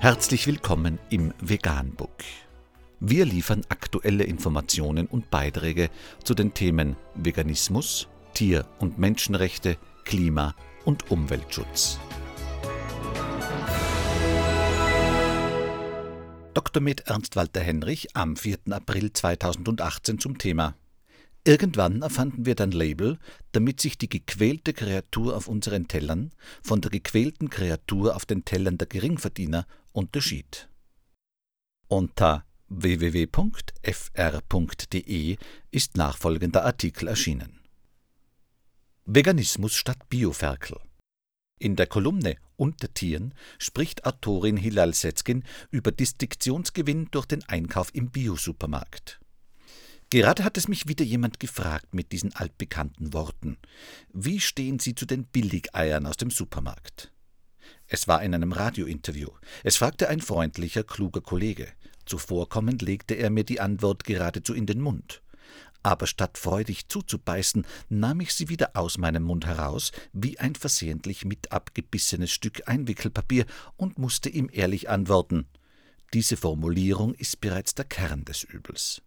Herzlich willkommen im Veganbook. Wir liefern aktuelle Informationen und Beiträge zu den Themen Veganismus, Tier- und Menschenrechte, Klima- und Umweltschutz. Dr. Med Ernst Walter Henrich am 4. April 2018 zum Thema Irgendwann erfanden wir dann Label, damit sich die gequälte Kreatur auf unseren Tellern von der gequälten Kreatur auf den Tellern der Geringverdiener unterschied. Unter www.fr.de ist nachfolgender Artikel erschienen. Veganismus statt Bioferkel. In der Kolumne Unter Tieren spricht Autorin Hilal Setzkin über Distinktionsgewinn durch den Einkauf im Biosupermarkt. Gerade hat es mich wieder jemand gefragt mit diesen altbekannten Worten. Wie stehen Sie zu den Billigeiern aus dem Supermarkt? Es war in einem Radiointerview. Es fragte ein freundlicher, kluger Kollege. Zuvorkommend legte er mir die Antwort geradezu in den Mund. Aber statt freudig zuzubeißen, nahm ich sie wieder aus meinem Mund heraus, wie ein versehentlich mit abgebissenes Stück Einwickelpapier, und musste ihm ehrlich antworten. Diese Formulierung ist bereits der Kern des Übels.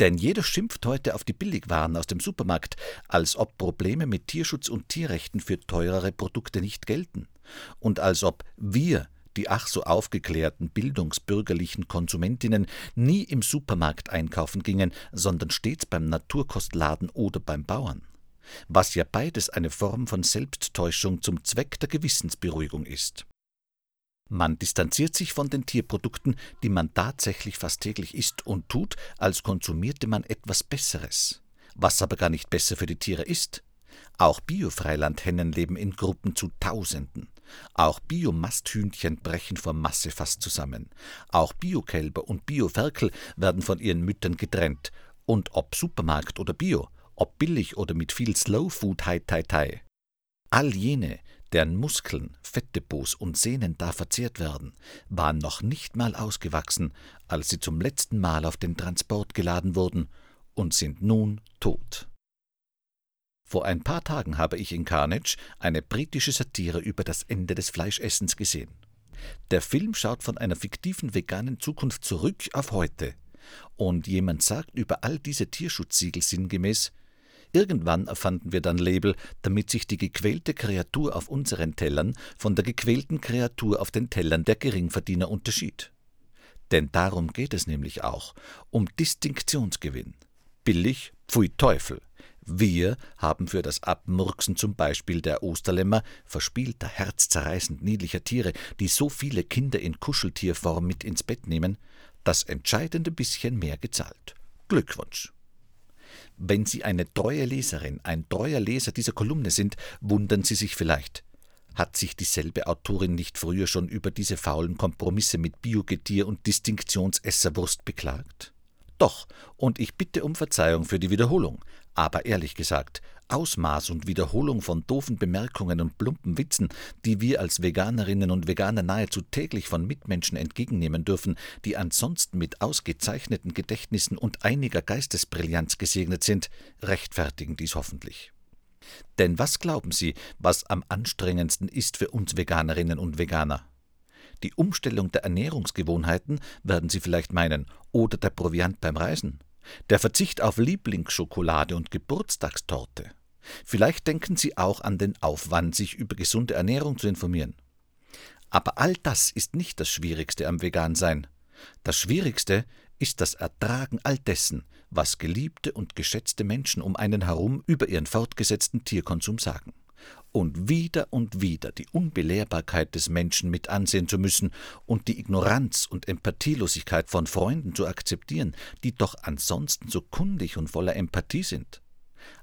Denn jeder schimpft heute auf die Billigwaren aus dem Supermarkt, als ob Probleme mit Tierschutz und Tierrechten für teurere Produkte nicht gelten. Und als ob wir, die ach so aufgeklärten bildungsbürgerlichen Konsumentinnen, nie im Supermarkt einkaufen gingen, sondern stets beim Naturkostladen oder beim Bauern. Was ja beides eine Form von Selbsttäuschung zum Zweck der Gewissensberuhigung ist. Man distanziert sich von den Tierprodukten, die man tatsächlich fast täglich isst und tut, als konsumierte man etwas Besseres, was aber gar nicht besser für die Tiere ist. Auch Biofreilandhennen leben in Gruppen zu Tausenden. Auch Biomasthühnchen brechen vor Masse fast zusammen. Auch Biokälber und Bioferkel werden von ihren Müttern getrennt. Und ob Supermarkt oder Bio, ob billig oder mit viel Slow Food Hai Tai Tai. All jene, deren Muskeln, Fettdepots und Sehnen da verzehrt werden, waren noch nicht mal ausgewachsen, als sie zum letzten Mal auf den Transport geladen wurden und sind nun tot. Vor ein paar Tagen habe ich in Carnage eine britische Satire über das Ende des Fleischessens gesehen. Der Film schaut von einer fiktiven veganen Zukunft zurück auf heute. Und jemand sagt über all diese Tierschutzsiegel sinngemäß, Irgendwann erfanden wir dann Label, damit sich die gequälte Kreatur auf unseren Tellern von der gequälten Kreatur auf den Tellern der Geringverdiener unterschied. Denn darum geht es nämlich auch, um Distinktionsgewinn. Billig, pfui Teufel. Wir haben für das Abmurksen zum Beispiel der Osterlämmer, verspielter, herzzerreißend niedlicher Tiere, die so viele Kinder in Kuscheltierform mit ins Bett nehmen, das entscheidende bisschen mehr gezahlt. Glückwunsch! Wenn Sie eine treue Leserin, ein treuer Leser dieser Kolumne sind, wundern Sie sich vielleicht. Hat sich dieselbe Autorin nicht früher schon über diese faulen Kompromisse mit Biogetier und Distinktionsesserwurst beklagt? Doch, und ich bitte um Verzeihung für die Wiederholung, aber ehrlich gesagt, Ausmaß und Wiederholung von doofen Bemerkungen und plumpen Witzen, die wir als Veganerinnen und Veganer nahezu täglich von Mitmenschen entgegennehmen dürfen, die ansonsten mit ausgezeichneten Gedächtnissen und einiger Geistesbrillanz gesegnet sind, rechtfertigen dies hoffentlich. Denn was glauben Sie, was am anstrengendsten ist für uns Veganerinnen und Veganer? Die Umstellung der Ernährungsgewohnheiten, werden Sie vielleicht meinen, oder der Proviant beim Reisen? Der Verzicht auf Lieblingsschokolade und Geburtstagstorte? Vielleicht denken Sie auch an den Aufwand, sich über gesunde Ernährung zu informieren. Aber all das ist nicht das Schwierigste am Vegansein. Das Schwierigste ist das Ertragen all dessen, was geliebte und geschätzte Menschen um einen herum über ihren fortgesetzten Tierkonsum sagen. Und wieder und wieder die Unbelehrbarkeit des Menschen mit ansehen zu müssen und die Ignoranz und Empathielosigkeit von Freunden zu akzeptieren, die doch ansonsten so kundig und voller Empathie sind.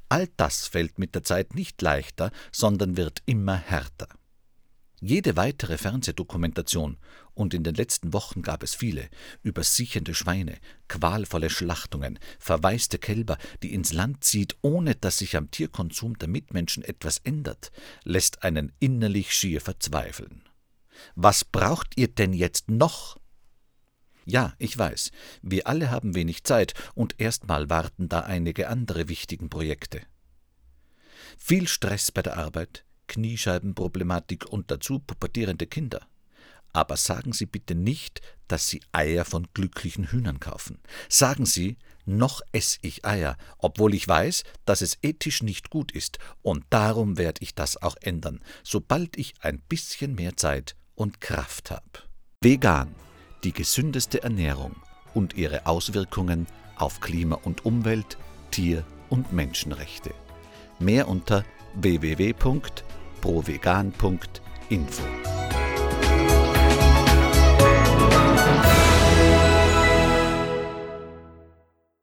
All das fällt mit der Zeit nicht leichter, sondern wird immer härter. Jede weitere Fernsehdokumentation, und in den letzten Wochen gab es viele, über siechende Schweine, qualvolle Schlachtungen, verwaiste Kälber, die ins Land zieht, ohne dass sich am Tierkonsum der Mitmenschen etwas ändert, lässt einen innerlich schier verzweifeln. Was braucht ihr denn jetzt noch? Ja, ich weiß, wir alle haben wenig Zeit und erstmal warten da einige andere wichtigen Projekte. Viel Stress bei der Arbeit, Kniescheibenproblematik und dazu pubertierende Kinder. Aber sagen Sie bitte nicht, dass Sie Eier von glücklichen Hühnern kaufen. Sagen Sie, noch ess ich Eier, obwohl ich weiß, dass es ethisch nicht gut ist, und darum werde ich das auch ändern, sobald ich ein bisschen mehr Zeit und Kraft habe. Vegan, die gesündeste Ernährung und ihre Auswirkungen auf Klima und Umwelt, Tier- und Menschenrechte. Mehr unter www.provegan.info.